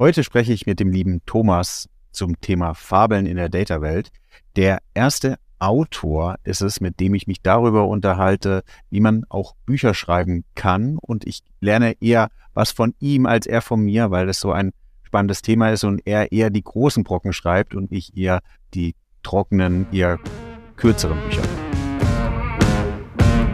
Heute spreche ich mit dem lieben Thomas zum Thema Fabeln in der Data-Welt. Der erste Autor ist es, mit dem ich mich darüber unterhalte, wie man auch Bücher schreiben kann. Und ich lerne eher was von ihm als er von mir, weil das so ein spannendes Thema ist und er eher die großen Brocken schreibt und ich eher die trockenen, eher kürzeren Bücher.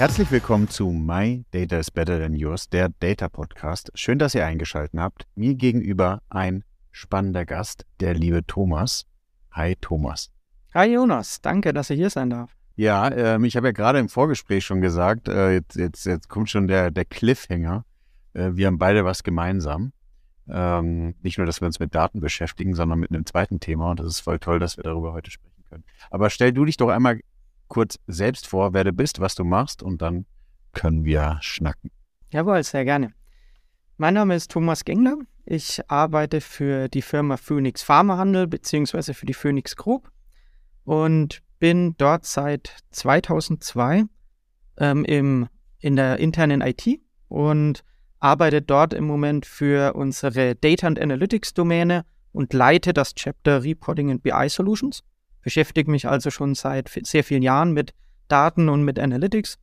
Herzlich willkommen zu My Data is Better Than Yours, der Data Podcast. Schön, dass ihr eingeschaltet habt. Mir gegenüber ein spannender Gast, der liebe Thomas. Hi Thomas. Hi Jonas, danke, dass ich hier sein darf. Ja, ähm, ich habe ja gerade im Vorgespräch schon gesagt, äh, jetzt, jetzt, jetzt kommt schon der, der Cliffhanger. Äh, wir haben beide was gemeinsam. Ähm, nicht nur, dass wir uns mit Daten beschäftigen, sondern mit einem zweiten Thema. Und das ist voll toll, dass wir darüber heute sprechen können. Aber stell du dich doch einmal kurz selbst vor, wer du bist, was du machst und dann können wir schnacken. Jawohl, sehr gerne. Mein Name ist Thomas Gengler. Ich arbeite für die Firma Phoenix Pharmahandel beziehungsweise für die Phoenix Group und bin dort seit 2002 ähm, im, in der internen IT und arbeite dort im Moment für unsere Data and Analytics Domäne und leite das Chapter Reporting and BI Solutions. Beschäftige mich also schon seit sehr vielen Jahren mit Daten und mit Analytics.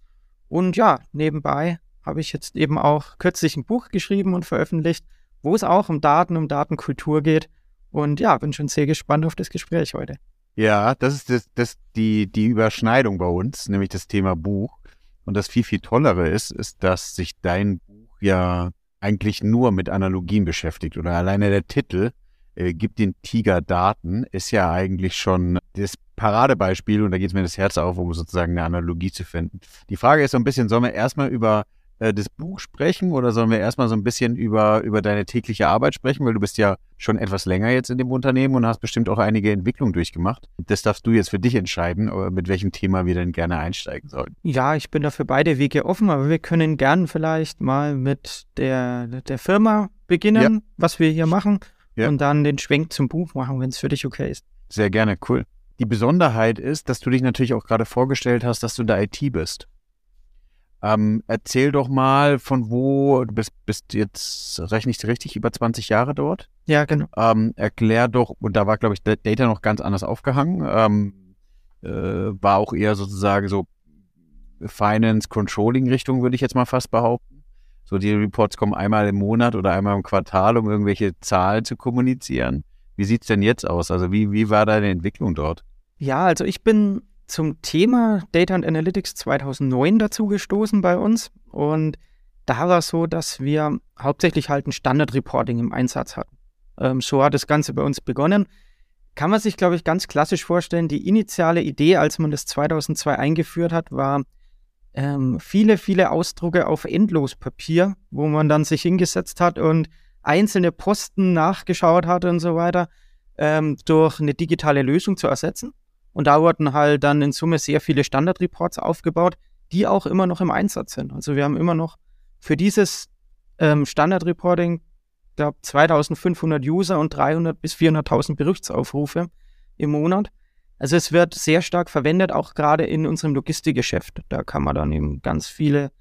Und ja, nebenbei habe ich jetzt eben auch kürzlich ein Buch geschrieben und veröffentlicht, wo es auch um Daten, um Datenkultur geht. Und ja, bin schon sehr gespannt auf das Gespräch heute. Ja, das ist das, das, die, die Überschneidung bei uns, nämlich das Thema Buch. Und das viel, viel Tollere ist, ist, dass sich dein Buch ja eigentlich nur mit Analogien beschäftigt. Oder alleine der Titel äh, gibt den Tiger Daten, ist ja eigentlich schon das Paradebeispiel und da geht es mir das Herz auf, um sozusagen eine Analogie zu finden. Die Frage ist so ein bisschen, sollen wir erstmal über äh, das Buch sprechen oder sollen wir erstmal so ein bisschen über, über deine tägliche Arbeit sprechen? Weil du bist ja schon etwas länger jetzt in dem Unternehmen und hast bestimmt auch einige Entwicklungen durchgemacht. Das darfst du jetzt für dich entscheiden, äh, mit welchem Thema wir denn gerne einsteigen sollen. Ja, ich bin dafür beide Wege offen, aber wir können gern vielleicht mal mit der, der Firma beginnen, ja. was wir hier machen ja. und dann den Schwenk zum Buch machen, wenn es für dich okay ist. Sehr gerne, cool. Die Besonderheit ist, dass du dich natürlich auch gerade vorgestellt hast, dass du in der IT bist. Ähm, erzähl doch mal, von wo, du bist, bist jetzt, rechne ich richtig, über 20 Jahre dort? Ja, genau. Ähm, erklär doch, und da war, glaube ich, Data noch ganz anders aufgehangen, ähm, äh, war auch eher sozusagen so Finance, Controlling Richtung, würde ich jetzt mal fast behaupten. So, die Reports kommen einmal im Monat oder einmal im Quartal, um irgendwelche Zahlen zu kommunizieren. Wie sieht's denn jetzt aus? Also, wie, wie war deine Entwicklung dort? Ja, also ich bin zum Thema Data and Analytics 2009 dazu gestoßen bei uns und da war es so, dass wir hauptsächlich halt ein Standard Reporting im Einsatz hatten. Ähm, so hat das Ganze bei uns begonnen. Kann man sich, glaube ich, ganz klassisch vorstellen, die initiale Idee, als man das 2002 eingeführt hat, war ähm, viele, viele Ausdrucke auf Endlospapier, wo man dann sich hingesetzt hat und einzelne Posten nachgeschaut hat und so weiter, ähm, durch eine digitale Lösung zu ersetzen. Und da wurden halt dann in Summe sehr viele Standardreports aufgebaut, die auch immer noch im Einsatz sind. Also wir haben immer noch für dieses ähm, Standardreporting, glaube, 2500 User und 300 bis 400.000 Berichtsaufrufe im Monat. Also es wird sehr stark verwendet, auch gerade in unserem Logistikgeschäft. Da kann man dann eben ganz viele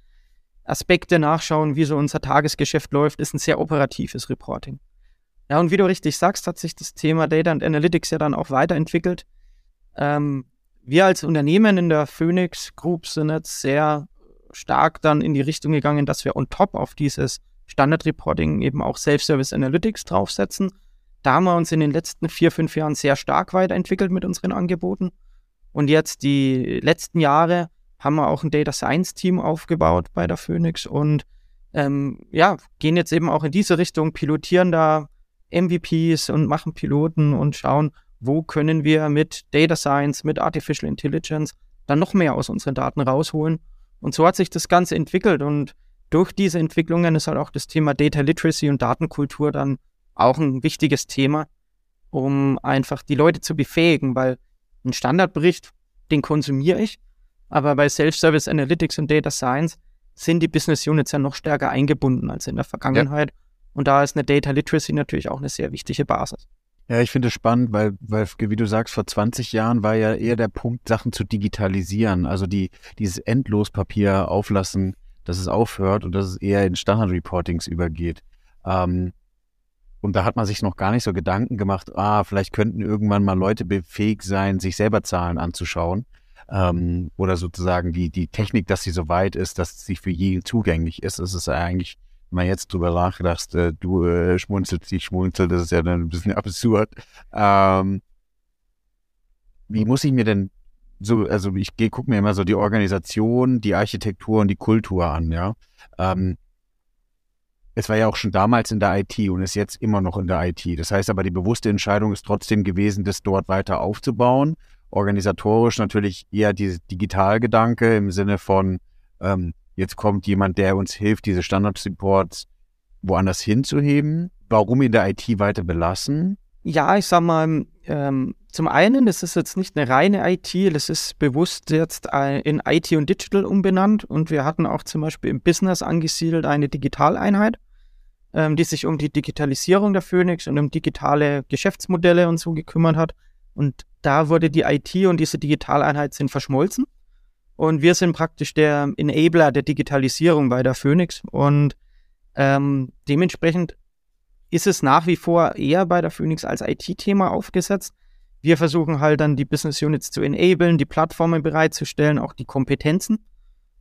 Aspekte nachschauen, wie so unser Tagesgeschäft läuft. Ist ein sehr operatives Reporting. Ja, und wie du richtig sagst, hat sich das Thema Data and Analytics ja dann auch weiterentwickelt. Ähm, wir als Unternehmen in der Phoenix Group sind jetzt sehr stark dann in die Richtung gegangen, dass wir on top auf dieses Standard Reporting eben auch Self-Service Analytics draufsetzen. Da haben wir uns in den letzten vier, fünf Jahren sehr stark weiterentwickelt mit unseren Angeboten. Und jetzt die letzten Jahre haben wir auch ein Data Science Team aufgebaut bei der Phoenix und ähm, ja, gehen jetzt eben auch in diese Richtung, pilotieren da MVPs und machen Piloten und schauen, wo können wir mit Data Science, mit Artificial Intelligence dann noch mehr aus unseren Daten rausholen. Und so hat sich das Ganze entwickelt und durch diese Entwicklungen ist halt auch das Thema Data Literacy und Datenkultur dann auch ein wichtiges Thema, um einfach die Leute zu befähigen, weil ein Standardbericht, den konsumiere ich, aber bei Self-Service Analytics und Data Science sind die Business Units ja noch stärker eingebunden als in der Vergangenheit. Ja. Und da ist eine Data Literacy natürlich auch eine sehr wichtige Basis. Ja, ich finde es spannend, weil, weil, wie du sagst, vor 20 Jahren war ja eher der Punkt, Sachen zu digitalisieren. Also die, dieses Endlospapier auflassen, dass es aufhört und dass es eher in Standard-Reportings übergeht. Ähm, und da hat man sich noch gar nicht so Gedanken gemacht, ah, vielleicht könnten irgendwann mal Leute befähigt sein, sich selber Zahlen anzuschauen. Ähm, oder sozusagen die, die Technik, dass sie so weit ist, dass sie für jeden zugänglich ist. Das ist eigentlich wenn man jetzt drüber nachgedacht, äh, du äh, schmunzelst, ich schmunzel, das ist ja dann ein bisschen absurd. Ähm, wie muss ich mir denn so, also ich gucke mir immer so die Organisation, die Architektur und die Kultur an, ja. Ähm, es war ja auch schon damals in der IT und ist jetzt immer noch in der IT. Das heißt aber, die bewusste Entscheidung ist trotzdem gewesen, das dort weiter aufzubauen. Organisatorisch natürlich eher dieser Digitalgedanke im Sinne von, ähm, Jetzt kommt jemand, der uns hilft, diese Standard-Supports woanders hinzuheben. Warum in der IT weiter belassen? Ja, ich sag mal, ähm, zum einen, das ist jetzt nicht eine reine IT, das ist bewusst jetzt in IT und Digital umbenannt und wir hatten auch zum Beispiel im Business angesiedelt eine Digitaleinheit, ähm, die sich um die Digitalisierung der Phoenix und um digitale Geschäftsmodelle und so gekümmert hat. Und da wurde die IT und diese Digitaleinheit sind verschmolzen. Und wir sind praktisch der Enabler der Digitalisierung bei der Phoenix. Und ähm, dementsprechend ist es nach wie vor eher bei der Phoenix als IT-Thema aufgesetzt. Wir versuchen halt dann die Business Units zu enablen, die Plattformen bereitzustellen, auch die Kompetenzen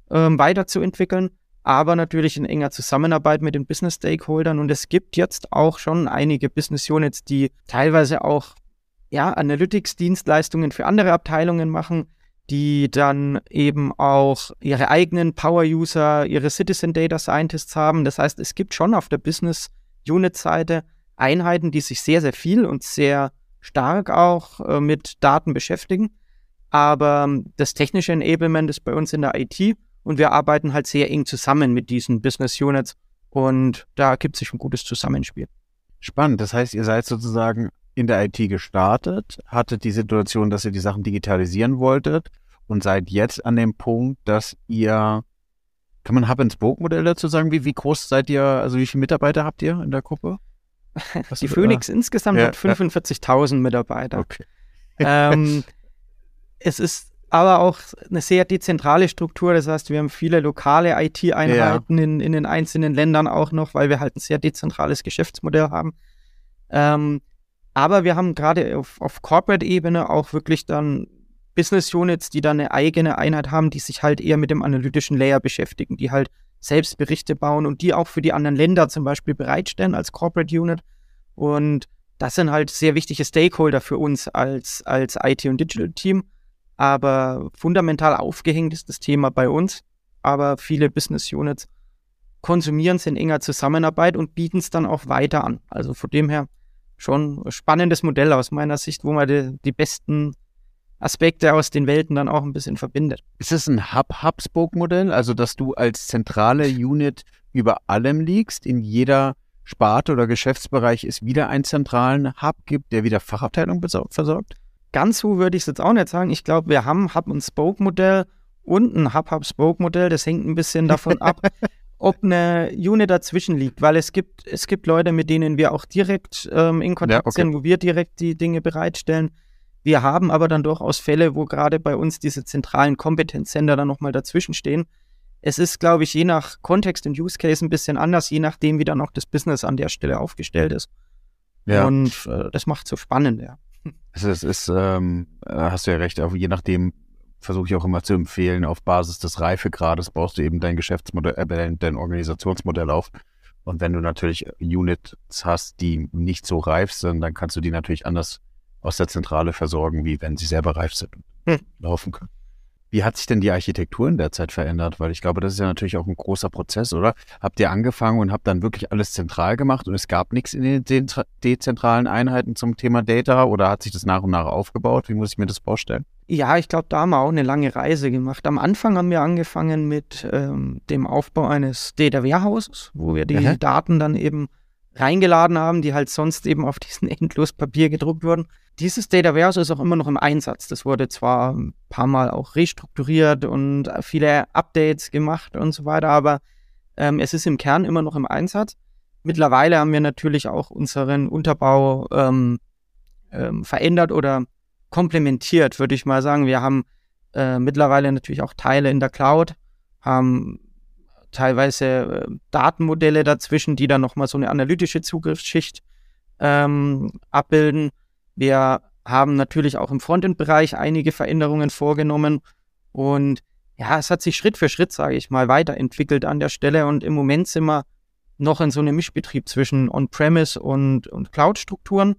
ähm, weiterzuentwickeln, aber natürlich in enger Zusammenarbeit mit den Business Stakeholdern. Und es gibt jetzt auch schon einige Business Units, die teilweise auch ja, Analytics-Dienstleistungen für andere Abteilungen machen, die dann eben auch ihre eigenen Power-User, ihre Citizen Data Scientists haben. Das heißt, es gibt schon auf der Business Unit-Seite Einheiten, die sich sehr, sehr viel und sehr stark auch äh, mit Daten beschäftigen. Aber ähm, das technische Enablement ist bei uns in der IT und wir arbeiten halt sehr eng zusammen mit diesen Business Units und da gibt es sich ein gutes Zusammenspiel. Spannend. Das heißt, ihr seid sozusagen in der IT gestartet, hattet die Situation, dass ihr die Sachen digitalisieren wolltet und seid jetzt an dem Punkt, dass ihr, kann man Hub-and-Spoke-Modell dazu sagen? Wie, wie groß seid ihr, also wie viele Mitarbeiter habt ihr in der Gruppe? Was die Phoenix insgesamt ja, hat 45.000 Mitarbeiter. Okay. ähm, es ist aber auch eine sehr dezentrale Struktur. Das heißt, wir haben viele lokale IT-Einheiten ja. in, in den einzelnen Ländern auch noch, weil wir halt ein sehr dezentrales Geschäftsmodell haben. Ähm, aber wir haben gerade auf, auf Corporate-Ebene auch wirklich dann Business Units, die dann eine eigene Einheit haben, die sich halt eher mit dem analytischen Layer beschäftigen, die halt selbst Berichte bauen und die auch für die anderen Länder zum Beispiel bereitstellen als Corporate Unit. Und das sind halt sehr wichtige Stakeholder für uns als, als IT- und Digital-Team. Aber fundamental aufgehängt ist das Thema bei uns. Aber viele Business Units konsumieren es in enger Zusammenarbeit und bieten es dann auch weiter an. Also von dem her schon ein spannendes Modell aus meiner Sicht, wo man die, die besten Aspekte aus den Welten dann auch ein bisschen verbindet. Ist es ein Hub-Hub-Spoke-Modell, also dass du als zentrale Unit über allem liegst, in jeder Sparte oder Geschäftsbereich es wieder einen zentralen Hub gibt, der wieder Fachabteilung versorgt? Ganz so würde ich es jetzt auch nicht sagen. Ich glaube, wir haben Hub- und Spoke-Modell und ein Hub-Hub-Spoke-Modell. Das hängt ein bisschen davon ab, ob eine Unit dazwischen liegt, weil es gibt, es gibt Leute, mit denen wir auch direkt ähm, in Kontakt ja, okay. sind, wo wir direkt die Dinge bereitstellen. Wir haben aber dann durchaus Fälle, wo gerade bei uns diese zentralen Kompetenzcenter dann nochmal dazwischen stehen. Es ist, glaube ich, je nach Kontext und Use Case ein bisschen anders, je nachdem, wie dann auch das Business an der Stelle aufgestellt ist. Ja. Und äh, das macht es so spannend, ja. Es ist, ist ähm, äh, hast du ja recht, je nachdem, versuche ich auch immer zu empfehlen, auf Basis des Reifegrades baust du eben dein Geschäftsmodell, äh, dein, dein Organisationsmodell auf. Und wenn du natürlich Units hast, die nicht so reif sind, dann kannst du die natürlich anders aus der Zentrale versorgen, wie wenn sie selber reif sind und hm. laufen können. Wie hat sich denn die Architektur in der Zeit verändert? Weil ich glaube, das ist ja natürlich auch ein großer Prozess, oder? Habt ihr angefangen und habt dann wirklich alles zentral gemacht und es gab nichts in den dezentralen Einheiten zum Thema Data oder hat sich das nach und nach aufgebaut? Wie muss ich mir das vorstellen? Ja, ich glaube, da haben wir auch eine lange Reise gemacht. Am Anfang haben wir angefangen mit ähm, dem Aufbau eines Data Warehouses, wo wir die Aha. Daten dann eben reingeladen haben, die halt sonst eben auf diesen Endlospapier gedruckt wurden. Dieses Data Warehouse ist auch immer noch im Einsatz. Das wurde zwar ein paar Mal auch restrukturiert und viele Updates gemacht und so weiter, aber ähm, es ist im Kern immer noch im Einsatz. Mittlerweile haben wir natürlich auch unseren Unterbau ähm, ähm, verändert oder komplementiert, würde ich mal sagen. Wir haben äh, mittlerweile natürlich auch Teile in der Cloud, haben teilweise äh, Datenmodelle dazwischen, die dann nochmal so eine analytische Zugriffsschicht ähm, abbilden. Wir haben natürlich auch im Frontend-Bereich einige Veränderungen vorgenommen und ja, es hat sich Schritt für Schritt, sage ich mal, weiterentwickelt an der Stelle und im Moment sind wir noch in so einem Mischbetrieb zwischen On-Premise und, und Cloud-Strukturen.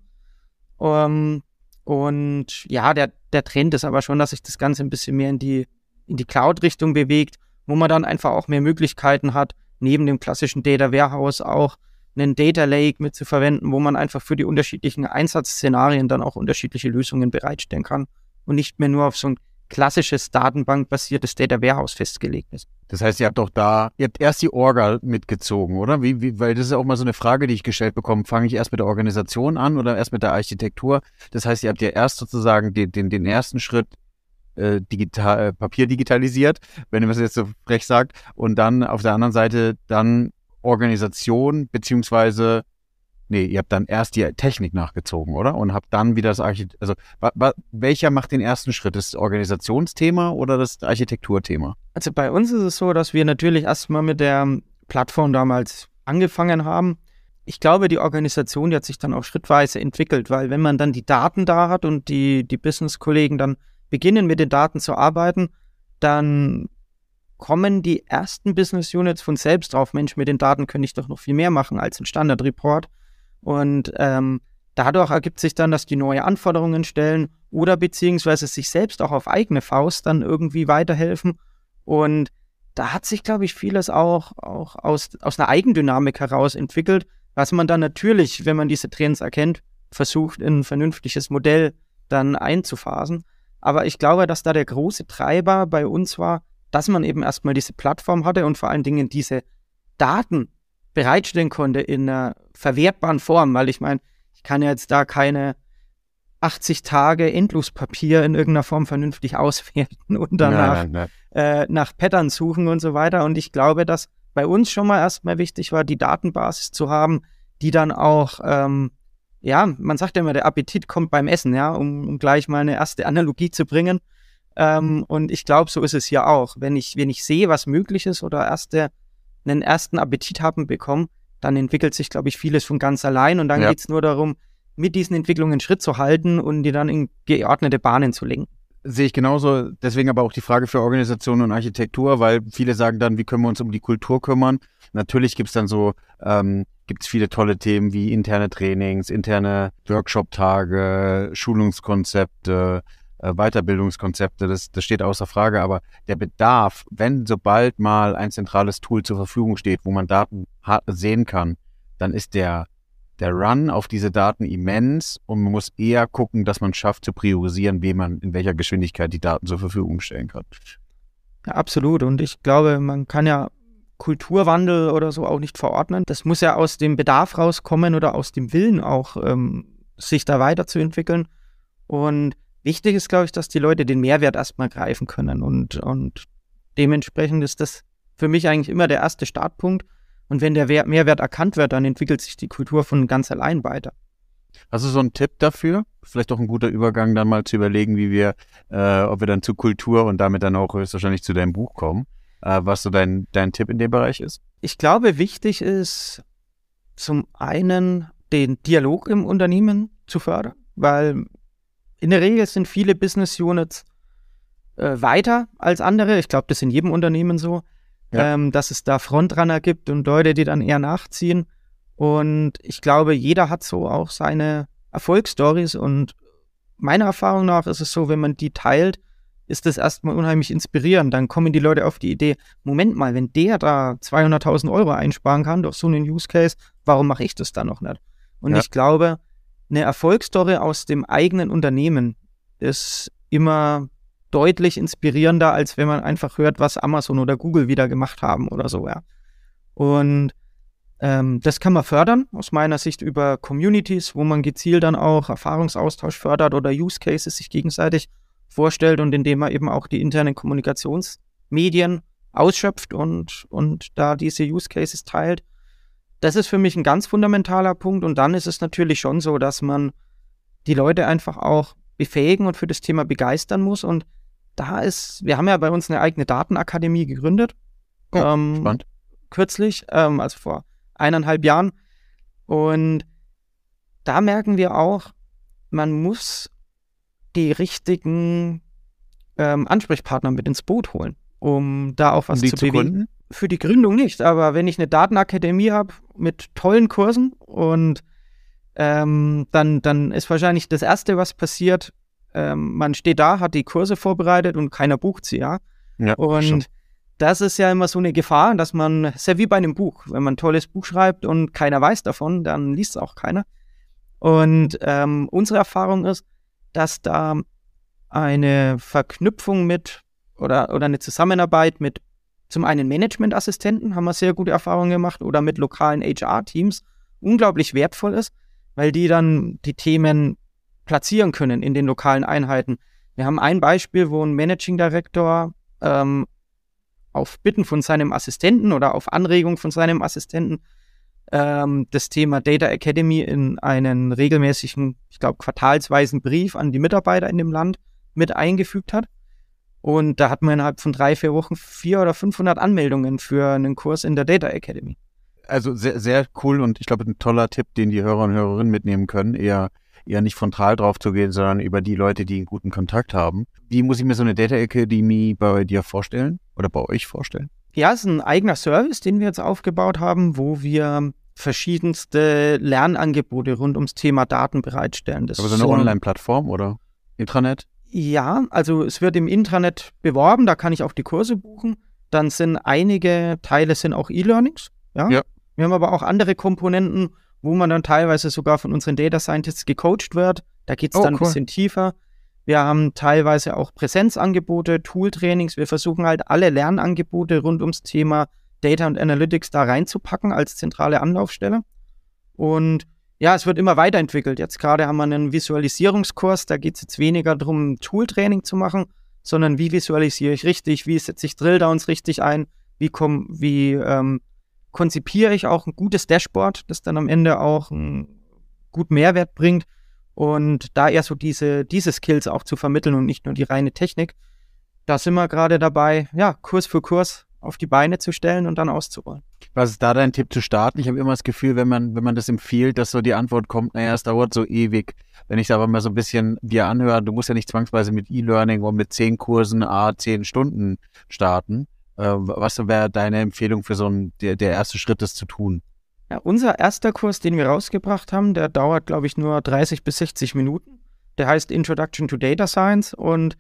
Um, ähm, und ja, der, der Trend ist aber schon, dass sich das Ganze ein bisschen mehr in die, in die Cloud-Richtung bewegt, wo man dann einfach auch mehr Möglichkeiten hat, neben dem klassischen Data Warehouse auch einen Data Lake mit zu verwenden, wo man einfach für die unterschiedlichen Einsatzszenarien dann auch unterschiedliche Lösungen bereitstellen kann und nicht mehr nur auf so ein klassisches datenbankbasiertes Data Warehouse festgelegt ist. Das heißt, ihr habt doch da, ihr habt erst die Orga mitgezogen, oder? Wie, wie, weil das ist auch mal so eine Frage, die ich gestellt bekomme. Fange ich erst mit der Organisation an oder erst mit der Architektur? Das heißt, ihr habt ja erst sozusagen den, den, den ersten Schritt äh, digital, äh, Papier digitalisiert, wenn ihr das jetzt so frech sagt, und dann auf der anderen Seite dann Organisation beziehungsweise Nee, ihr habt dann erst die Technik nachgezogen, oder? Und habt dann wieder das Architekt. Also, welcher macht den ersten Schritt? Das Organisationsthema oder das Architekturthema? Also, bei uns ist es so, dass wir natürlich erstmal mit der Plattform damals angefangen haben. Ich glaube, die Organisation die hat sich dann auch schrittweise entwickelt, weil wenn man dann die Daten da hat und die, die Business-Kollegen dann beginnen, mit den Daten zu arbeiten, dann kommen die ersten Business Units von selbst drauf, Mensch, mit den Daten könnte ich doch noch viel mehr machen als ein Standard-Report. Und ähm, dadurch ergibt sich dann, dass die neue Anforderungen stellen oder beziehungsweise sich selbst auch auf eigene Faust dann irgendwie weiterhelfen. Und da hat sich, glaube ich, vieles auch, auch aus, aus einer Eigendynamik heraus entwickelt, was man dann natürlich, wenn man diese Trends erkennt, versucht, in ein vernünftiges Modell dann einzuphasen. Aber ich glaube, dass da der große Treiber bei uns war, dass man eben erstmal diese Plattform hatte und vor allen Dingen diese Daten bereitstellen konnte in einer verwertbaren Form, weil ich meine, ich kann ja jetzt da keine 80 Tage Endlospapier in irgendeiner Form vernünftig auswerten und danach nein, nein, nein. Äh, nach Pattern suchen und so weiter. Und ich glaube, dass bei uns schon mal erstmal wichtig war, die Datenbasis zu haben, die dann auch, ähm, ja, man sagt ja immer, der Appetit kommt beim Essen, ja, um, um gleich mal eine erste Analogie zu bringen. Ähm, und ich glaube, so ist es hier auch. Wenn ich, wenn ich sehe, was möglich ist oder erste einen ersten Appetit haben bekommen, dann entwickelt sich, glaube ich, vieles von ganz allein und dann ja. geht es nur darum, mit diesen Entwicklungen Schritt zu halten und die dann in geordnete Bahnen zu lenken. Sehe ich genauso. Deswegen aber auch die Frage für Organisation und Architektur, weil viele sagen dann, wie können wir uns um die Kultur kümmern? Natürlich gibt es dann so, ähm, gibt es viele tolle Themen wie interne Trainings, interne Workshop-Tage, Schulungskonzepte, äh, Weiterbildungskonzepte, das, das steht außer Frage, aber der Bedarf, wenn sobald mal ein zentrales Tool zur Verfügung steht, wo man Daten sehen kann, dann ist der, der Run auf diese Daten immens und man muss eher gucken, dass man schafft zu priorisieren, wie man in welcher Geschwindigkeit die Daten zur Verfügung stellen kann. Ja, absolut. Und ich glaube, man kann ja Kulturwandel oder so auch nicht verordnen. Das muss ja aus dem Bedarf rauskommen oder aus dem Willen auch, ähm, sich da weiterzuentwickeln. Und Wichtig ist, glaube ich, dass die Leute den Mehrwert erstmal greifen können und, und dementsprechend ist das für mich eigentlich immer der erste Startpunkt. Und wenn der Mehrwert erkannt wird, dann entwickelt sich die Kultur von ganz allein weiter. Hast du so einen Tipp dafür? Vielleicht auch ein guter Übergang, dann mal zu überlegen, wie wir, äh, ob wir dann zu Kultur und damit dann auch höchstwahrscheinlich zu deinem Buch kommen. Äh, was so dein, dein Tipp in dem Bereich ist? Ich glaube, wichtig ist zum einen den Dialog im Unternehmen zu fördern, weil in der Regel sind viele Business Units äh, weiter als andere. Ich glaube, das ist in jedem Unternehmen so, ja. ähm, dass es da Frontrunner gibt und Leute, die dann eher nachziehen. Und ich glaube, jeder hat so auch seine Erfolgsstories. Und meiner Erfahrung nach ist es so, wenn man die teilt, ist das erstmal unheimlich inspirierend. Dann kommen die Leute auf die Idee, Moment mal, wenn der da 200.000 Euro einsparen kann durch so einen Use Case, warum mache ich das dann noch nicht? Und ja. ich glaube, eine Erfolgsstory aus dem eigenen Unternehmen ist immer deutlich inspirierender, als wenn man einfach hört, was Amazon oder Google wieder gemacht haben oder so, ja. Und Ähm, das kann man fördern, aus meiner Sicht über Communities, wo man gezielt dann auch Erfahrungsaustausch fördert oder Use Cases sich gegenseitig vorstellt und indem man eben auch die internen Kommunikationsmedien ausschöpft und, und da diese Use Cases teilt. Das ist für mich ein ganz fundamentaler Punkt. Und dann ist es natürlich schon so, dass man die Leute einfach auch befähigen und für das Thema begeistern muss. Und da ist, wir haben ja bei uns eine eigene Datenakademie gegründet. Oh, ähm, spannend. Kürzlich, ähm, also vor eineinhalb Jahren. Und da merken wir auch, man muss die richtigen ähm, Ansprechpartner mit ins Boot holen, um da auch was um zu, zu bewegen. Gründen? Für die Gründung nicht, aber wenn ich eine Datenakademie habe mit tollen Kursen und ähm, dann, dann ist wahrscheinlich das Erste, was passiert, ähm, man steht da, hat die Kurse vorbereitet und keiner bucht sie, ja. ja und schon das ist ja immer so eine Gefahr, dass man, sehr wie bei einem Buch, wenn man ein tolles Buch schreibt und keiner weiß davon, dann liest es auch keiner. Und ähm, unsere Erfahrung ist, dass da eine Verknüpfung mit oder, oder eine Zusammenarbeit mit zum einen Managementassistenten, haben wir sehr gute Erfahrungen gemacht, oder mit lokalen HR-Teams unglaublich wertvoll ist, weil die dann die Themen platzieren können in den lokalen Einheiten. Wir haben ein Beispiel, wo ein Managing Director ähm, auf Bitten von seinem Assistenten oder auf Anregung von seinem Assistenten ähm, das Thema Data Academy in einen regelmäßigen, ich glaube, quartalsweisen Brief an die Mitarbeiter in dem Land mit eingefügt hat. Und da hat man innerhalb von drei, vier Wochen vier oder 500 Anmeldungen für einen Kurs in der Data Academy. Also sehr, sehr cool und ich glaube, ein toller Tipp, den die Hörer und Hörerinnen mitnehmen können. Eher eher nicht frontal drauf zu gehen, sondern über die Leute, die einen guten Kontakt haben. Wie muss ich mir so eine Data Academy bei dir vorstellen oder bei euch vorstellen? Ja, es ist ein eigener Service, den wir jetzt aufgebaut haben, wo wir verschiedenste Lernangebote rund ums Thema Daten bereitstellen. Das Aber so eine Online-Plattform oder Intranet? Ja, also es wird im Intranet beworben, da kann ich auch die Kurse buchen. Dann sind einige Teile sind auch E-Learnings. Ja? ja. Wir haben aber auch andere Komponenten, wo man dann teilweise sogar von unseren Data Scientists gecoacht wird. Da geht es oh, dann cool. ein bisschen tiefer. Wir haben teilweise auch Präsenzangebote, Tooltrainings. Wir versuchen halt alle Lernangebote rund ums Thema Data und Analytics da reinzupacken als zentrale Anlaufstelle. Und ja, es wird immer weiterentwickelt. Jetzt gerade haben wir einen Visualisierungskurs, da geht es jetzt weniger darum, Tooltraining zu machen, sondern wie visualisiere ich richtig, wie setze ich Drilldowns richtig ein, wie, komm, wie ähm, konzipiere ich auch ein gutes Dashboard, das dann am Ende auch einen guten Mehrwert bringt und da eher so diese, diese Skills auch zu vermitteln und nicht nur die reine Technik. Da sind wir gerade dabei, ja, Kurs für Kurs auf die Beine zu stellen und dann auszurollen. Was ist da dein Tipp zu starten? Ich habe immer das Gefühl, wenn man, wenn man das empfiehlt, dass so die Antwort kommt, naja, es dauert so ewig. Wenn ich da aber mal so ein bisschen dir anhöre, du musst ja nicht zwangsweise mit E-Learning und mit zehn Kursen, a, zehn Stunden starten, äh, was wäre deine Empfehlung für so ein, der, der erste Schritt, das zu tun? Ja, unser erster Kurs, den wir rausgebracht haben, der dauert, glaube ich, nur 30 bis 60 Minuten. Der heißt Introduction to Data Science und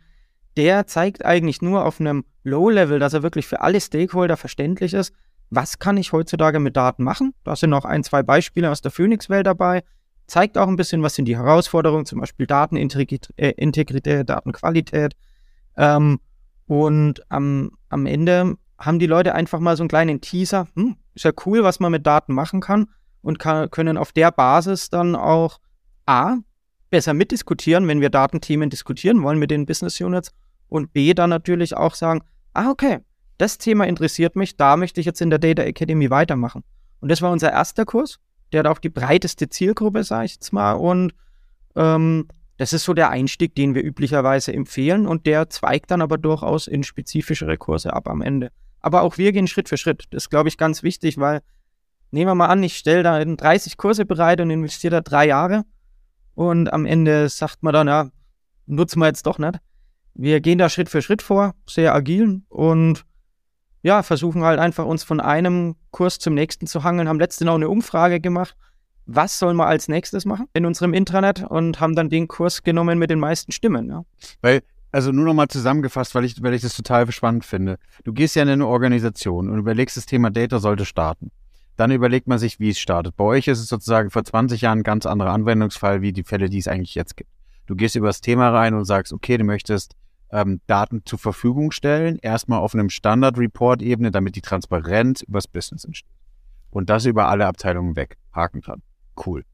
der zeigt eigentlich nur auf einem Low-Level, dass er wirklich für alle Stakeholder verständlich ist. Was kann ich heutzutage mit Daten machen? Da sind noch ein, zwei Beispiele aus der Phoenix-Welt dabei. Zeigt auch ein bisschen, was sind die Herausforderungen, zum Beispiel Datenintegrität, äh, Datenqualität. Ähm, und am, am Ende haben die Leute einfach mal so einen kleinen Teaser. Hm, ist ja cool, was man mit Daten machen kann und kann, können auf der Basis dann auch A, besser mitdiskutieren, wenn wir Datenthemen diskutieren wollen mit den Business Units und B, dann natürlich auch sagen, ah, okay, das Thema interessiert mich, da möchte ich jetzt in der Data Academy weitermachen. Und das war unser erster Kurs. Der hat auch die breiteste Zielgruppe, sage ich jetzt mal. Und ähm, das ist so der Einstieg, den wir üblicherweise empfehlen und der zweigt dann aber durchaus in spezifischere Kurse ab am Ende. Aber auch wir gehen Schritt für Schritt. Das ist, glaube ich, ganz wichtig, weil nehmen wir mal an, ich stelle da 30 Kurse bereit und investiere da drei Jahre und am Ende sagt man dann, ja, nutzen wir jetzt doch nicht. Wir gehen da Schritt für Schritt vor, sehr agil und ja, versuchen halt einfach uns von einem Kurs zum nächsten zu hangeln, haben letzte noch eine Umfrage gemacht was soll man als nächstes machen in unserem Intranet und haben dann den Kurs genommen mit den meisten Stimmen. Ja. Weil, also nur nochmal zusammengefasst, weil ich, weil ich das total spannend finde. Du gehst ja in eine Organisation und überlegst, das Thema Data sollte starten. Dann überlegt man sich, wie es startet. Bei euch ist es sozusagen vor 20 Jahren ein ganz anderer Anwendungsfall, wie die Fälle, die es eigentlich jetzt gibt. Du gehst über das Thema rein und sagst, okay, du möchtest ähm, Daten zur Verfügung stellen, erstmal auf einem Standard-Report-Ebene, damit die Transparenz übers Business entsteht. und das über alle Abteilungen weg. Haken dran. Cool.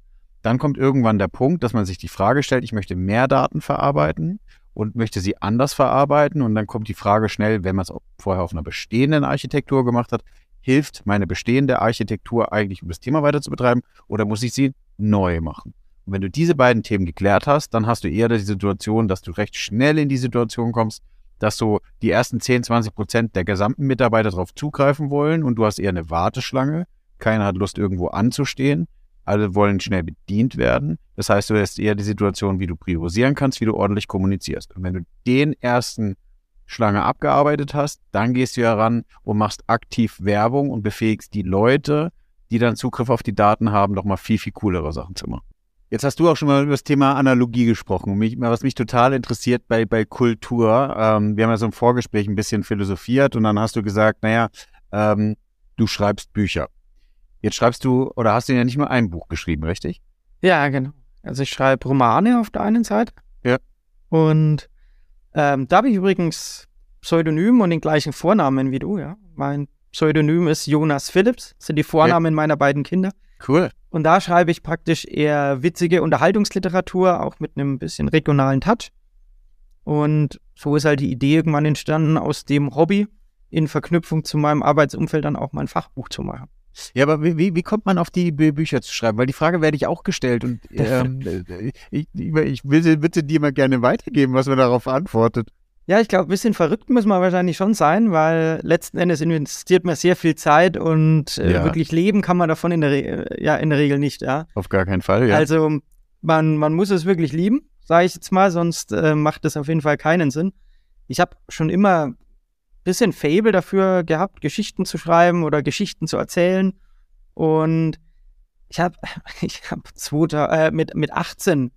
Dann kommt irgendwann der Punkt, dass man sich die Frage stellt, ich möchte mehr Daten verarbeiten und möchte sie anders verarbeiten. Und dann kommt die Frage schnell, wenn man es vorher auf einer bestehenden Architektur gemacht hat, hilft meine bestehende Architektur eigentlich, um das Thema weiter zu betreiben, oder muss ich sie neu machen? Und wenn du diese beiden Themen geklärt hast, dann hast du eher die Situation, dass du recht schnell in die Situation kommst, dass so die ersten 10, 20 Prozent der gesamten Mitarbeiter darauf zugreifen wollen und du hast eher eine Warteschlange. Keiner hat Lust, irgendwo anzustehen. Alle wollen schnell bedient werden. Das heißt, du hast eher die Situation, wie du priorisieren kannst, wie du ordentlich kommunizierst. Und wenn du den ersten Schlange abgearbeitet hast, dann gehst du ja ran und machst aktiv Werbung und befähigst die Leute, die dann Zugriff auf die Daten haben, noch mal viel, viel coolere Sachen zu machen. Jetzt hast du auch schon mal über das Thema Analogie gesprochen. Mich, was mich total interessiert bei, bei Kultur, ähm, wir haben ja so im Vorgespräch ein bisschen philosophiert und dann hast du gesagt, naja, ähm, du schreibst Bücher. Jetzt schreibst du, oder hast du ja nicht nur ein Buch geschrieben, richtig? Ja, genau. Also ich schreibe Romane auf der einen Seite. Ja. Und ähm, da habe ich übrigens Pseudonym und den gleichen Vornamen wie du, ja. Mein Pseudonym ist Jonas Phillips, das sind die Vornamen ja. meiner beiden Kinder. Cool. Und da schreibe ich praktisch eher witzige Unterhaltungsliteratur, auch mit einem bisschen regionalen Touch. Und so ist halt die Idee irgendwann entstanden, aus dem Hobby in Verknüpfung zu meinem Arbeitsumfeld dann auch mein Fachbuch zu machen. Ja, aber wie, wie kommt man auf die Bücher zu schreiben? Weil die Frage werde ich auch gestellt und ähm, ich, ich will sie bitte dir mal gerne weitergeben, was man darauf antwortet. Ja, ich glaube, ein bisschen verrückt muss man wahrscheinlich schon sein, weil letzten Endes investiert man sehr viel Zeit und äh, ja. wirklich leben kann man davon in der, Re ja, in der Regel nicht. Ja. Auf gar keinen Fall, ja. Also man, man muss es wirklich lieben, sage ich jetzt mal, sonst äh, macht es auf jeden Fall keinen Sinn. Ich habe schon immer bisschen Fable dafür gehabt, Geschichten zu schreiben oder Geschichten zu erzählen. Und ich habe ich hab äh, mit, mit 18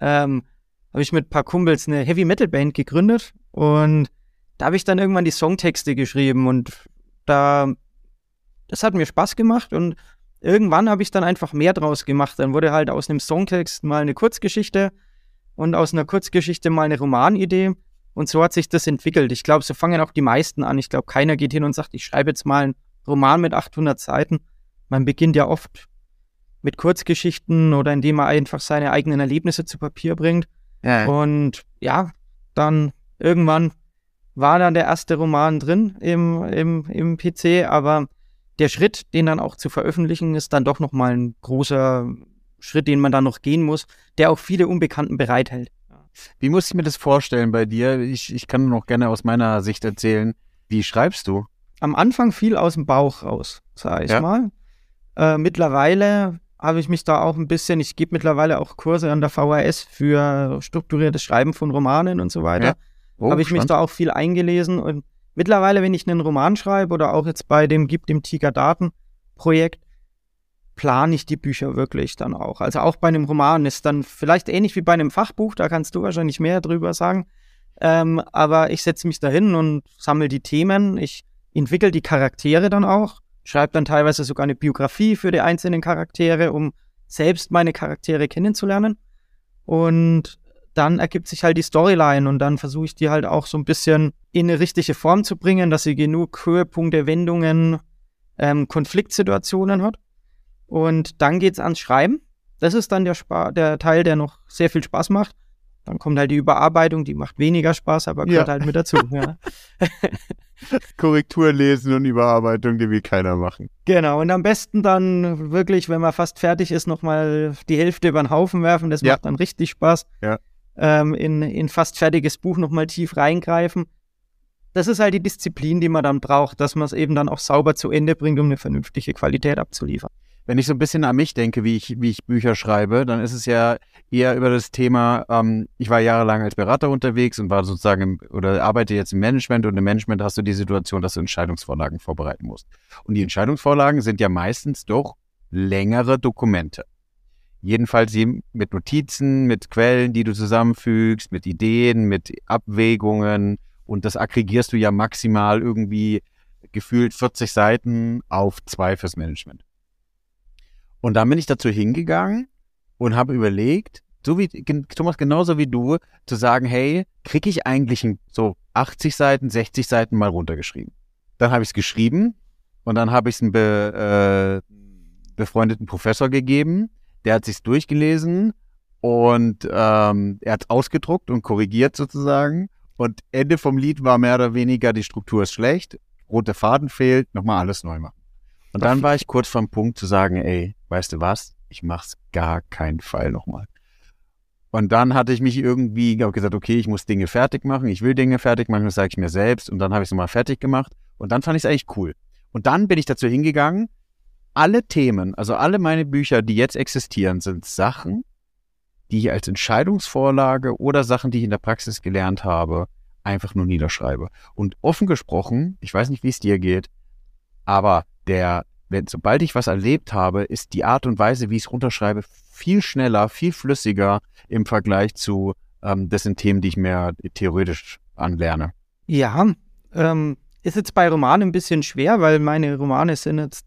ähm, habe ich mit ein paar Kumpels eine Heavy Metal Band gegründet und da habe ich dann irgendwann die Songtexte geschrieben und da das hat mir Spaß gemacht und irgendwann habe ich dann einfach mehr draus gemacht. Dann wurde halt aus einem Songtext mal eine Kurzgeschichte und aus einer Kurzgeschichte mal eine Romanidee und so hat sich das entwickelt. Ich glaube, so fangen auch die meisten an. Ich glaube, keiner geht hin und sagt, ich schreibe jetzt mal einen Roman mit 800 Seiten. Man beginnt ja oft mit Kurzgeschichten oder indem man einfach seine eigenen Erlebnisse zu Papier bringt. Ja. Und ja, dann irgendwann war dann der erste Roman drin im, im, im PC, aber der Schritt, den dann auch zu veröffentlichen, ist dann doch nochmal ein großer Schritt, den man dann noch gehen muss, der auch viele Unbekannten bereithält. Wie muss ich mir das vorstellen bei dir? Ich, ich kann noch gerne aus meiner Sicht erzählen. Wie schreibst du? Am Anfang viel aus dem Bauch raus, sag ich ja. mal. Äh, mittlerweile habe ich mich da auch ein bisschen, ich gebe mittlerweile auch Kurse an der VHS für strukturiertes Schreiben von Romanen und so weiter. Ja. Oh, habe ich spannend. mich da auch viel eingelesen und mittlerweile, wenn ich einen Roman schreibe oder auch jetzt bei dem Gib dem Tiger Daten Projekt, plane ich die Bücher wirklich dann auch. Also auch bei einem Roman ist dann vielleicht ähnlich wie bei einem Fachbuch, da kannst du wahrscheinlich mehr drüber sagen. Ähm, aber ich setze mich dahin und sammle die Themen. Ich entwickle die Charaktere dann auch schreibe dann teilweise sogar eine Biografie für die einzelnen Charaktere, um selbst meine Charaktere kennenzulernen. Und dann ergibt sich halt die Storyline und dann versuche ich die halt auch so ein bisschen in eine richtige Form zu bringen, dass sie genug Höhepunkte, Wendungen, ähm, Konfliktsituationen hat. Und dann geht's ans Schreiben. Das ist dann der, Spa der Teil, der noch sehr viel Spaß macht. Dann kommt halt die Überarbeitung, die macht weniger Spaß, aber gehört ja. halt mit dazu. Ja. Korrektur lesen und Überarbeitung, die will keiner machen. Genau, und am besten dann wirklich, wenn man fast fertig ist, nochmal die Hälfte über den Haufen werfen. Das ja. macht dann richtig Spaß. Ja. Ähm, in, in fast fertiges Buch nochmal tief reingreifen. Das ist halt die Disziplin, die man dann braucht, dass man es eben dann auch sauber zu Ende bringt, um eine vernünftige Qualität abzuliefern wenn ich so ein bisschen an mich denke, wie ich, wie ich Bücher schreibe, dann ist es ja eher über das Thema, ähm, ich war jahrelang als Berater unterwegs und war sozusagen im, oder arbeite jetzt im Management und im Management hast du die Situation, dass du Entscheidungsvorlagen vorbereiten musst. Und die Entscheidungsvorlagen sind ja meistens doch längere Dokumente. Jedenfalls mit Notizen, mit Quellen, die du zusammenfügst, mit Ideen, mit Abwägungen und das aggregierst du ja maximal irgendwie gefühlt 40 Seiten auf zwei fürs Management. Und dann bin ich dazu hingegangen und habe überlegt, so wie Thomas, genauso wie du, zu sagen, hey, kriege ich eigentlich so 80 Seiten, 60 Seiten mal runtergeschrieben? Dann habe ich es geschrieben Und dann habe ich es einem be, äh, befreundeten Professor gegeben. Der hat sich's durchgelesen und ähm, er hat ausgedruckt und korrigiert sozusagen. Und Ende vom Lied war mehr oder weniger, die Struktur ist schlecht, rote Faden fehlt, nochmal alles neu machen. Und dann war ich kurz vom Punkt zu sagen, ey, weißt du was, ich mach's gar keinen Fall nochmal. Und dann hatte ich mich irgendwie gesagt, okay, ich muss Dinge fertig machen, ich will Dinge fertig machen, das sage ich mir selbst. Und dann habe ich es nochmal fertig gemacht. Und dann fand ich es eigentlich cool. Und dann bin ich dazu hingegangen, alle Themen, also alle meine Bücher, die jetzt existieren, sind Sachen, die ich als Entscheidungsvorlage oder Sachen, die ich in der Praxis gelernt habe, einfach nur niederschreibe. Und offen gesprochen, ich weiß nicht, wie es dir geht, aber der, wenn, sobald ich was erlebt habe, ist die Art und Weise, wie ich es runterschreibe, viel schneller, viel flüssiger im Vergleich zu, ähm, das sind Themen, die ich mehr theoretisch anlerne. Ja, ähm, ist jetzt bei Romanen ein bisschen schwer, weil meine Romane sind jetzt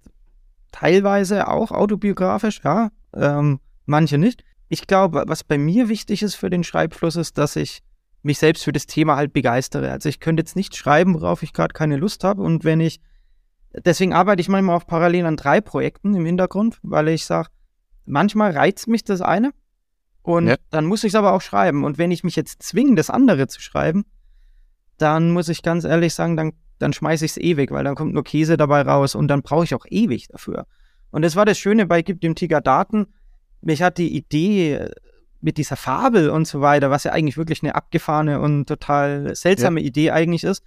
teilweise auch autobiografisch, ja, ähm, manche nicht. Ich glaube, was bei mir wichtig ist für den Schreibfluss, ist, dass ich mich selbst für das Thema halt begeistere. Also ich könnte jetzt nicht schreiben, worauf ich gerade keine Lust habe. Und wenn ich, deswegen arbeite ich manchmal auch parallel an drei Projekten im Hintergrund, weil ich sage, manchmal reizt mich das eine und ja. dann muss ich es aber auch schreiben. Und wenn ich mich jetzt zwinge, das andere zu schreiben, dann muss ich ganz ehrlich sagen, dann, dann schmeiße ich es ewig, weil dann kommt nur Käse dabei raus und dann brauche ich auch ewig dafür. Und das war das Schöne bei Gib dem Tiger Daten. Mich hat die Idee mit dieser Fabel und so weiter, was ja eigentlich wirklich eine abgefahrene und total seltsame ja. Idee eigentlich ist,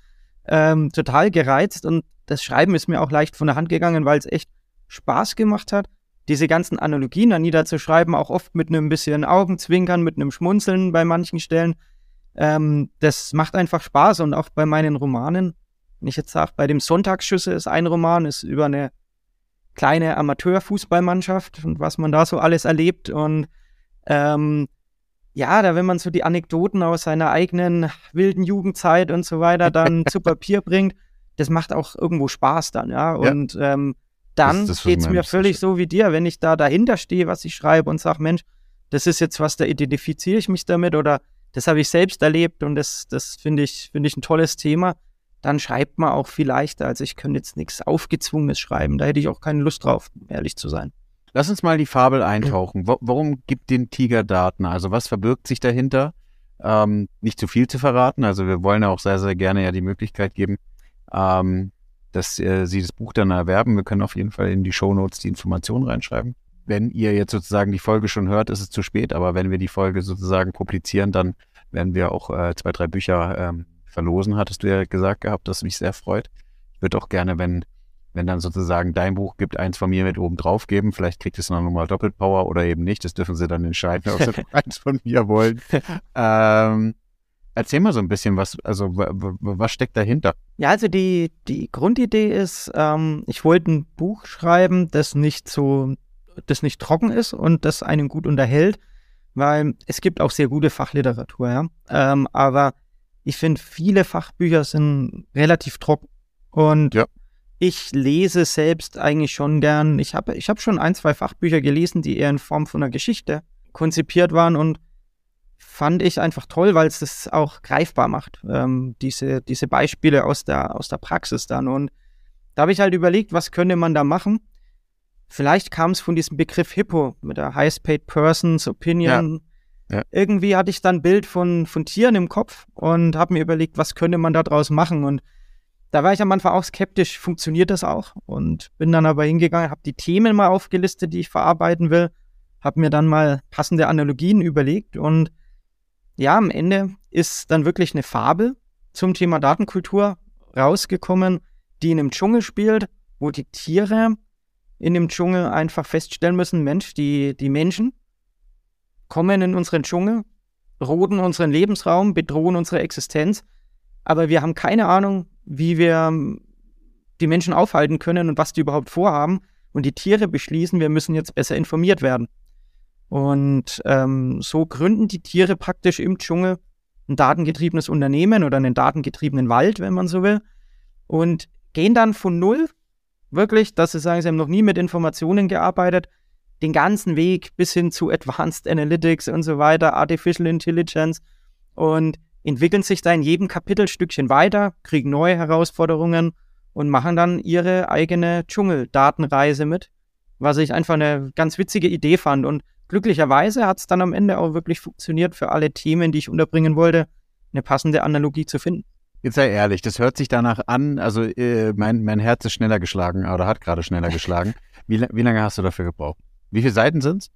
ähm, total gereizt und das Schreiben ist mir auch leicht von der Hand gegangen, weil es echt Spaß gemacht hat diese ganzen Analogien da niederzuschreiben, auch oft mit einem bisschen Augenzwinkern, mit einem Schmunzeln bei manchen Stellen. Ähm, das macht einfach Spaß und auch bei meinen Romanen, wenn ich jetzt sage, bei dem Sonntagsschüsse ist ein Roman, ist über eine kleine Amateurfußballmannschaft und was man da so alles erlebt und ähm, ja, da wenn man so die Anekdoten aus seiner eigenen wilden Jugendzeit und so weiter dann zu Papier bringt, das macht auch irgendwo Spaß dann, ja. Und ja. Ähm, dann geht es mir völlig so wie dir, wenn ich da dahinter stehe, was ich schreibe und sage, Mensch, das ist jetzt was, da identifiziere ich mich damit oder das habe ich selbst erlebt und das, das finde ich, finde ich ein tolles Thema, dann schreibt man auch viel leichter. Also ich könnte jetzt nichts Aufgezwungenes schreiben. Da hätte ich auch keine Lust drauf, ehrlich zu sein. Lass uns mal die Fabel eintauchen. Warum gibt den Tiger Daten? Also was verbirgt sich dahinter? Ähm, nicht zu viel zu verraten. Also wir wollen auch sehr, sehr gerne ja die Möglichkeit geben, ähm, dass äh, Sie das Buch dann erwerben. Wir können auf jeden Fall in die Show Notes die Informationen reinschreiben. Wenn ihr jetzt sozusagen die Folge schon hört, ist es zu spät, aber wenn wir die Folge sozusagen publizieren, dann werden wir auch äh, zwei, drei Bücher ähm, verlosen, hattest du ja gesagt gehabt, das mich sehr freut. Ich würde auch gerne, wenn, wenn dann sozusagen dein Buch gibt, eins von mir mit oben drauf geben. Vielleicht kriegt es noch mal Doppelpower oder eben nicht. Das dürfen sie dann entscheiden, ob sie eins von mir wollen. ähm, Erzähl mal so ein bisschen, was, also was steckt dahinter? Ja, also die, die Grundidee ist, ähm, ich wollte ein Buch schreiben, das nicht so, das nicht trocken ist und das einen gut unterhält, weil es gibt auch sehr gute Fachliteratur, ja. Ähm, aber ich finde, viele Fachbücher sind relativ trocken. Und ja. Ich lese selbst eigentlich schon gern. Ich habe ich hab schon ein, zwei Fachbücher gelesen, die eher in Form von einer Geschichte konzipiert waren und fand ich einfach toll, weil es das auch greifbar macht, ähm, diese, diese Beispiele aus der, aus der Praxis dann. Und da habe ich halt überlegt, was könnte man da machen? Vielleicht kam es von diesem Begriff Hippo mit der Highest Paid Persons Opinion. Ja. Ja. Irgendwie hatte ich dann ein Bild von, von Tieren im Kopf und habe mir überlegt, was könnte man da draus machen? Und da war ich am Anfang auch skeptisch, funktioniert das auch? Und bin dann aber hingegangen, habe die Themen mal aufgelistet, die ich verarbeiten will, habe mir dann mal passende Analogien überlegt und ja, am Ende ist dann wirklich eine Fabel zum Thema Datenkultur rausgekommen, die in einem Dschungel spielt, wo die Tiere in dem Dschungel einfach feststellen müssen, Mensch, die, die Menschen kommen in unseren Dschungel, roden unseren Lebensraum, bedrohen unsere Existenz, aber wir haben keine Ahnung, wie wir die Menschen aufhalten können und was die überhaupt vorhaben. Und die Tiere beschließen, wir müssen jetzt besser informiert werden. Und ähm, so gründen die Tiere praktisch im Dschungel ein datengetriebenes Unternehmen oder einen datengetriebenen Wald, wenn man so will, und gehen dann von null, wirklich, dass sie sagen, sie haben noch nie mit Informationen gearbeitet, den ganzen Weg bis hin zu Advanced Analytics und so weiter, Artificial Intelligence und entwickeln sich da in jedem Kapitelstückchen weiter, kriegen neue Herausforderungen und machen dann ihre eigene Dschungeldatenreise mit, was ich einfach eine ganz witzige Idee fand. Und glücklicherweise hat es dann am Ende auch wirklich funktioniert, für alle Themen, die ich unterbringen wollte, eine passende Analogie zu finden. Jetzt sei ehrlich, das hört sich danach an, also äh, mein, mein Herz ist schneller geschlagen oder hat gerade schneller geschlagen. Wie, wie lange hast du dafür gebraucht? Wie viele Seiten sind es?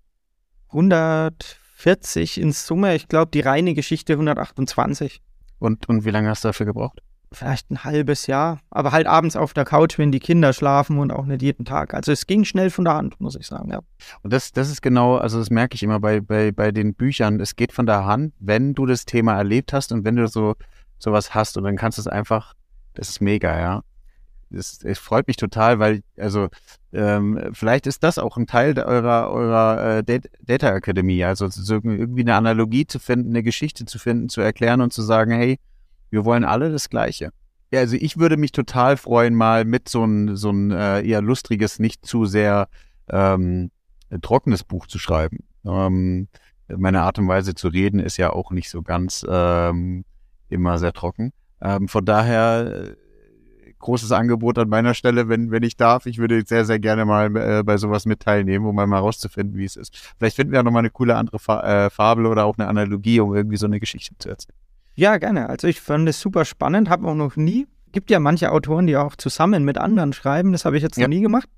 140 in Summe. Ich glaube, die reine Geschichte 128. Und, und wie lange hast du dafür gebraucht? Vielleicht ein halbes Jahr. Aber halt abends auf der Couch, wenn die Kinder schlafen und auch nicht jeden Tag. Also es ging schnell von der Hand, muss ich sagen, ja. Und das, das ist genau, also das merke ich immer bei, bei, bei den Büchern. Es geht von der Hand, wenn du das Thema erlebt hast und wenn du so sowas hast und dann kannst du es einfach, das ist mega, ja. Es, es freut mich total, weil, also, ähm, vielleicht ist das auch ein Teil eurer, eurer äh, Data Akademie, also so irgendwie eine Analogie zu finden, eine Geschichte zu finden, zu erklären und zu sagen, hey, wir wollen alle das Gleiche. Ja, also ich würde mich total freuen, mal mit so ein, so ein äh, eher lustriges, nicht zu sehr ähm, trockenes Buch zu schreiben. Ähm, meine Art und Weise zu reden ist ja auch nicht so ganz ähm, immer sehr trocken. Ähm, von daher großes Angebot an meiner Stelle, wenn, wenn ich darf. Ich würde sehr, sehr gerne mal äh, bei sowas mit teilnehmen, um mal rauszufinden, wie es ist. Vielleicht finden wir ja nochmal eine coole andere Fa äh, Fabel oder auch eine Analogie, um irgendwie so eine Geschichte zu erzählen. Ja, gerne. Also ich fand es super spannend, habe auch noch nie. Gibt ja manche Autoren, die auch zusammen mit anderen schreiben. Das habe ich jetzt ja. noch nie gemacht.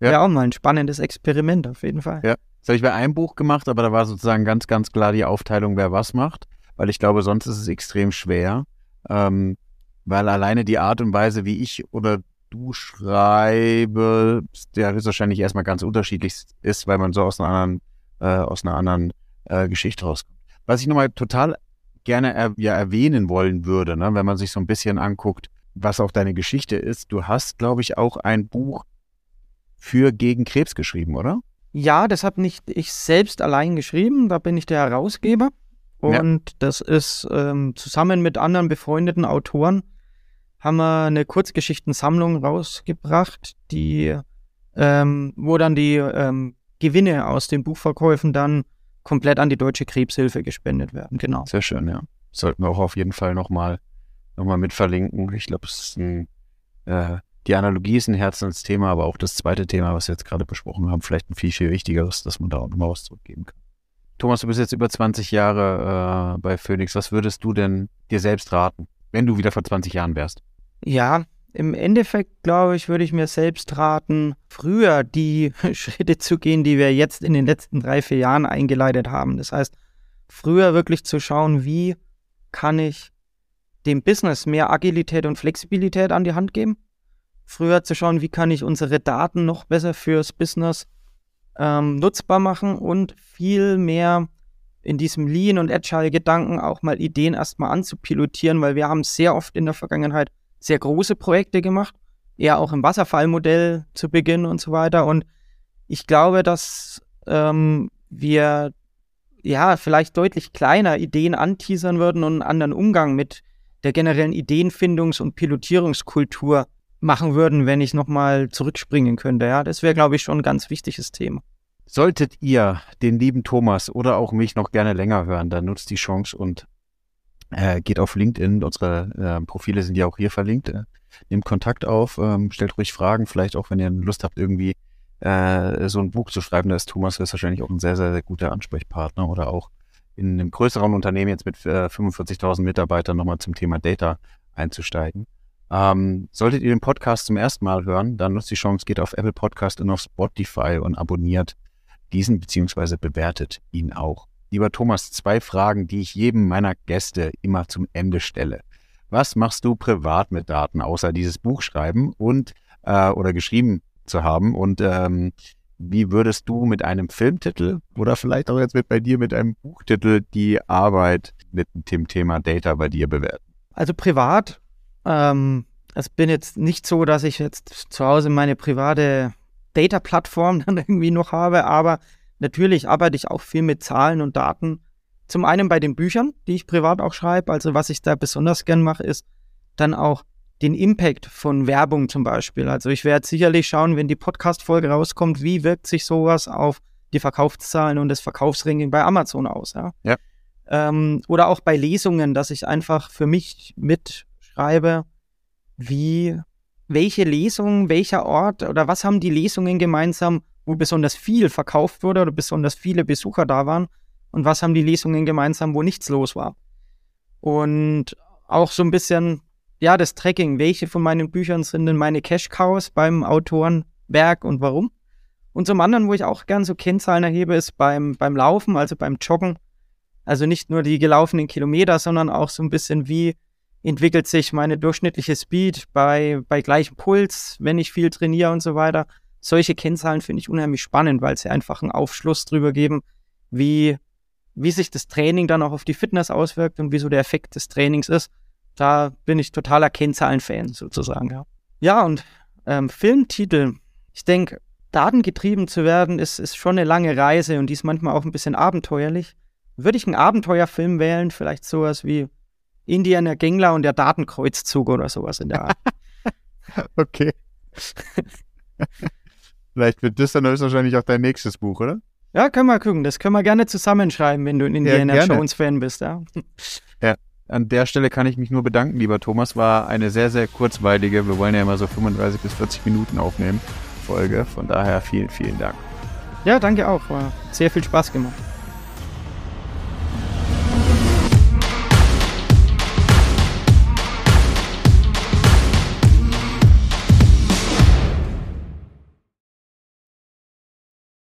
Ja. Wäre auch mal ein spannendes Experiment auf jeden Fall. Ja. Das habe ich bei einem Buch gemacht, aber da war sozusagen ganz, ganz klar die Aufteilung, wer was macht weil ich glaube, sonst ist es extrem schwer, ähm, weil alleine die Art und Weise, wie ich oder du schreibe, der ist wahrscheinlich erstmal ganz unterschiedlich ist, weil man so aus einer anderen, äh, aus einer anderen äh, Geschichte rauskommt. Was ich nochmal total gerne er, ja erwähnen wollen würde, ne, wenn man sich so ein bisschen anguckt, was auch deine Geschichte ist. Du hast, glaube ich, auch ein Buch für gegen Krebs geschrieben, oder? Ja, das habe nicht ich selbst allein geschrieben. Da bin ich der Herausgeber. Und ja. das ist ähm, zusammen mit anderen befreundeten Autoren haben wir eine Kurzgeschichtensammlung rausgebracht, die ähm, wo dann die ähm, Gewinne aus den Buchverkäufen dann komplett an die Deutsche Krebshilfe gespendet werden. Genau. Sehr schön, ja. Sollten wir auch auf jeden Fall nochmal noch mal mit verlinken. Ich glaube, es ist ein, äh, die Analogie ist ein Herzensthema, aber auch das zweite Thema, was wir jetzt gerade besprochen haben, vielleicht ein viel, viel wichtigeres, dass man da auch nochmal was zurückgeben kann. Thomas, du bist jetzt über 20 Jahre äh, bei Phoenix. Was würdest du denn dir selbst raten, wenn du wieder vor 20 Jahren wärst? Ja, im Endeffekt, glaube ich, würde ich mir selbst raten, früher die Schritte zu gehen, die wir jetzt in den letzten drei, vier Jahren eingeleitet haben. Das heißt, früher wirklich zu schauen, wie kann ich dem Business mehr Agilität und Flexibilität an die Hand geben. Früher zu schauen, wie kann ich unsere Daten noch besser fürs Business ähm, nutzbar machen und viel mehr in diesem Lean- und Agile-Gedanken auch mal Ideen erstmal anzupilotieren, weil wir haben sehr oft in der Vergangenheit sehr große Projekte gemacht, eher auch im Wasserfallmodell zu Beginn und so weiter. Und ich glaube, dass ähm, wir ja vielleicht deutlich kleiner Ideen anteasern würden und einen anderen Umgang mit der generellen Ideenfindungs- und Pilotierungskultur machen würden, wenn ich nochmal zurückspringen könnte. Ja, das wäre, glaube ich, schon ein ganz wichtiges Thema. Solltet ihr den lieben Thomas oder auch mich noch gerne länger hören, dann nutzt die Chance und äh, geht auf LinkedIn. Unsere äh, Profile sind ja auch hier verlinkt. Äh, nehmt Kontakt auf, ähm, stellt ruhig Fragen, vielleicht auch, wenn ihr Lust habt, irgendwie äh, so ein Buch zu schreiben. Da ist Thomas wahrscheinlich auch ein sehr, sehr, sehr guter Ansprechpartner oder auch in einem größeren Unternehmen jetzt mit äh, 45.000 Mitarbeitern nochmal zum Thema Data einzusteigen. Ähm, solltet ihr den Podcast zum ersten Mal hören, dann nutzt die Chance, geht auf Apple Podcast und auf Spotify und abonniert diesen beziehungsweise bewertet ihn auch. Lieber Thomas, zwei Fragen, die ich jedem meiner Gäste immer zum Ende stelle. Was machst du privat mit Daten, außer dieses Buch schreiben und äh, oder geschrieben zu haben? Und ähm, wie würdest du mit einem Filmtitel oder vielleicht auch jetzt mit bei dir mit einem Buchtitel die Arbeit mit dem Thema Data bei dir bewerten? Also privat ähm, es bin jetzt nicht so, dass ich jetzt zu Hause meine private Data-Plattform dann irgendwie noch habe, aber natürlich arbeite ich auch viel mit Zahlen und Daten. Zum einen bei den Büchern, die ich privat auch schreibe. Also was ich da besonders gern mache, ist dann auch den Impact von Werbung zum Beispiel. Also ich werde sicherlich schauen, wenn die Podcast-Folge rauskommt, wie wirkt sich sowas auf die Verkaufszahlen und das Verkaufsranking bei Amazon aus. Ja. ja. Ähm, oder auch bei Lesungen, dass ich einfach für mich mit schreibe, wie welche Lesung, welcher Ort oder was haben die Lesungen gemeinsam, wo besonders viel verkauft wurde oder besonders viele Besucher da waren und was haben die Lesungen gemeinsam, wo nichts los war. Und auch so ein bisschen, ja, das Tracking, welche von meinen Büchern sind denn meine Cash-Cows beim Autorenwerk und warum. Und zum anderen, wo ich auch gern so Kennzahlen erhebe, ist beim, beim Laufen, also beim Joggen. Also nicht nur die gelaufenen Kilometer, sondern auch so ein bisschen, wie entwickelt sich meine durchschnittliche Speed bei, bei gleichem Puls, wenn ich viel trainiere und so weiter. Solche Kennzahlen finde ich unheimlich spannend, weil sie einfach einen Aufschluss drüber geben, wie, wie sich das Training dann auch auf die Fitness auswirkt und wie so der Effekt des Trainings ist. Da bin ich totaler Kennzahlen-Fan sozusagen. Ja, ja und ähm, Filmtitel. Ich denke, datengetrieben zu werden, ist, ist schon eine lange Reise und die ist manchmal auch ein bisschen abenteuerlich. Würde ich einen Abenteuerfilm wählen, vielleicht sowas wie Indiana Gengler und der Datenkreuzzug oder sowas in der Art. okay. vielleicht wird das dann höchstwahrscheinlich auch dein nächstes Buch, oder? Ja, können wir gucken. Das können wir gerne zusammenschreiben, wenn du ein Indiana ja, Jones-Fan bist, ja. Ja, an der Stelle kann ich mich nur bedanken, lieber Thomas. War eine sehr, sehr kurzweilige, wir wollen ja immer so 35 bis 40 Minuten aufnehmen, Folge. Von daher vielen, vielen Dank. Ja, danke auch. War sehr viel Spaß gemacht.